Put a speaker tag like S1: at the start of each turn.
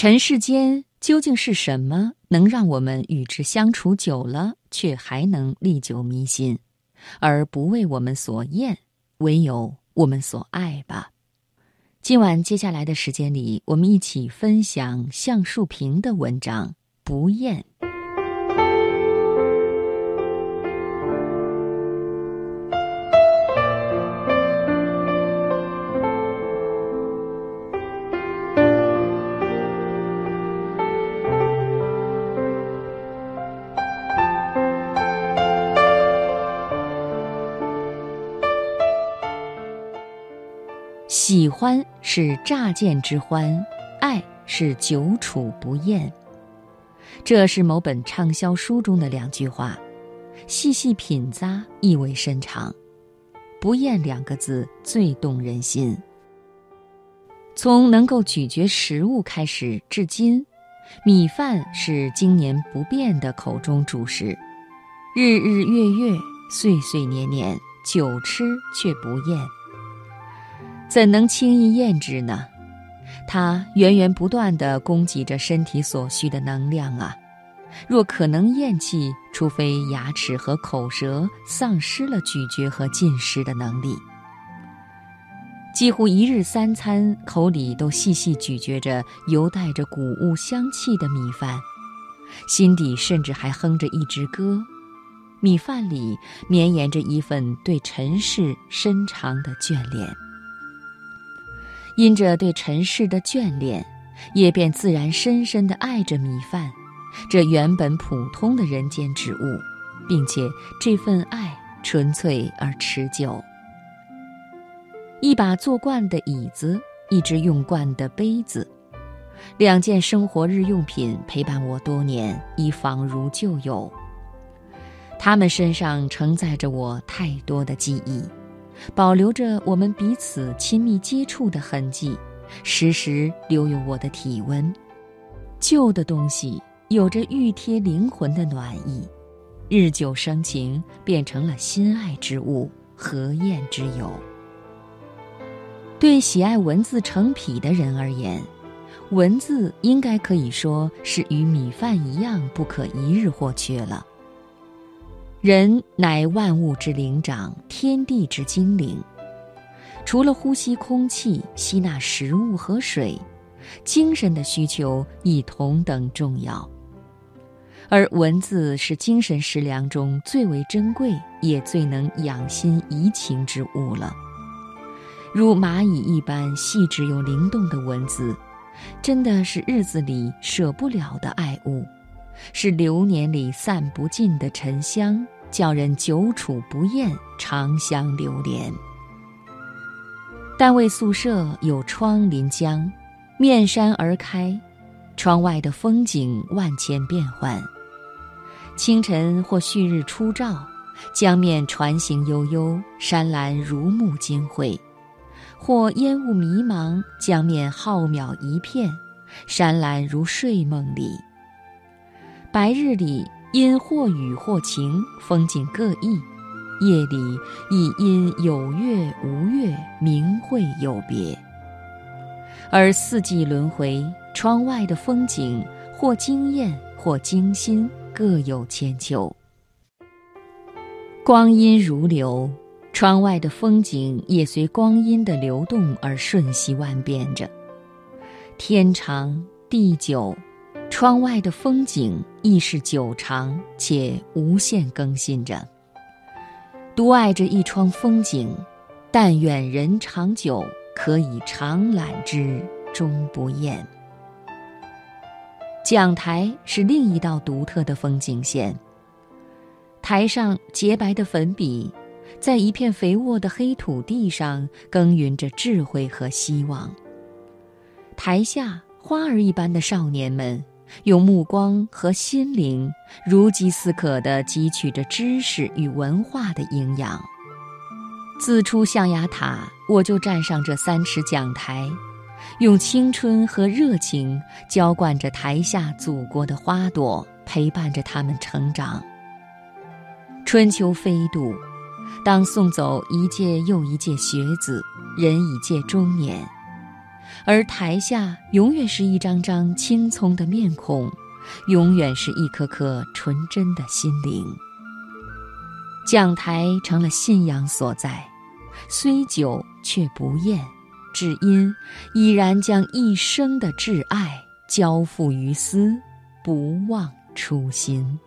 S1: 尘世间究竟是什么，能让我们与之相处久了，却还能历久弥新，而不为我们所厌，唯有我们所爱吧？今晚接下来的时间里，我们一起分享橡树平的文章《不厌》。喜欢是乍见之欢，爱是久处不厌。这是某本畅销书中的两句话，细细品咂，意味深长。不厌两个字最动人心。从能够咀嚼食物开始，至今，米饭是经年不变的口中主食，日日月月，岁岁年年，久吃却不厌。怎能轻易厌之呢？它源源不断地供给着身体所需的能量啊！若可能厌弃，除非牙齿和口舌丧失了咀嚼和进食的能力。几乎一日三餐，口里都细细咀嚼着犹带着谷物香气的米饭，心底甚至还哼着一支歌。米饭里绵延着一份对尘世深长的眷恋。因着对尘世的眷恋，也便自然深深地爱着米饭，这原本普通的人间之物，并且这份爱纯粹而持久。一把坐惯的椅子，一只用惯的杯子，两件生活日用品陪伴我多年，已仿如旧友。他们身上承载着我太多的记忆。保留着我们彼此亲密接触的痕迹，时时留有我的体温。旧的东西有着熨贴灵魂的暖意，日久生情，变成了心爱之物，何厌之有？对喜爱文字成癖的人而言，文字应该可以说是与米饭一样不可一日或缺了。人乃万物之灵长，天地之精灵。除了呼吸空气、吸纳食物和水，精神的需求亦同等重要。而文字是精神食粮中最为珍贵，也最能养心怡情之物了。如蚂蚁一般细致又灵动的文字，真的是日子里舍不了的爱物。是流年里散不尽的沉香，叫人久处不厌，长相流连。单位宿舍有窗临江，面山而开，窗外的风景万千变幻。清晨或旭日初照，江面船行悠悠，山岚如沐金辉；或烟雾迷茫，江面浩渺一片，山岚如睡梦里。白日里因或雨或晴，风景各异；夜里亦因有月无月，明晦有别。而四季轮回，窗外的风景或惊艳或惊心，各有千秋。光阴如流，窗外的风景也随光阴的流动而瞬息万变着。天长地久。窗外的风景亦是久长且无限更新着。独爱这一窗风景，但愿人长久，可以长览之，终不厌。讲台是另一道独特的风景线。台上洁白的粉笔，在一片肥沃的黑土地上耕耘着智慧和希望。台下花儿一般的少年们。用目光和心灵如饥似渴地汲取着知识与文化的营养。自出象牙塔，我就站上这三尺讲台，用青春和热情浇灌着台下祖国的花朵，陪伴着他们成长。春秋飞度，当送走一届又一届学子，人已届中年。而台下永远是一张张青葱的面孔，永远是一颗颗纯真的心灵。讲台成了信仰所在，虽久却不厌，只因已然将一生的挚爱交付于斯，不忘初心。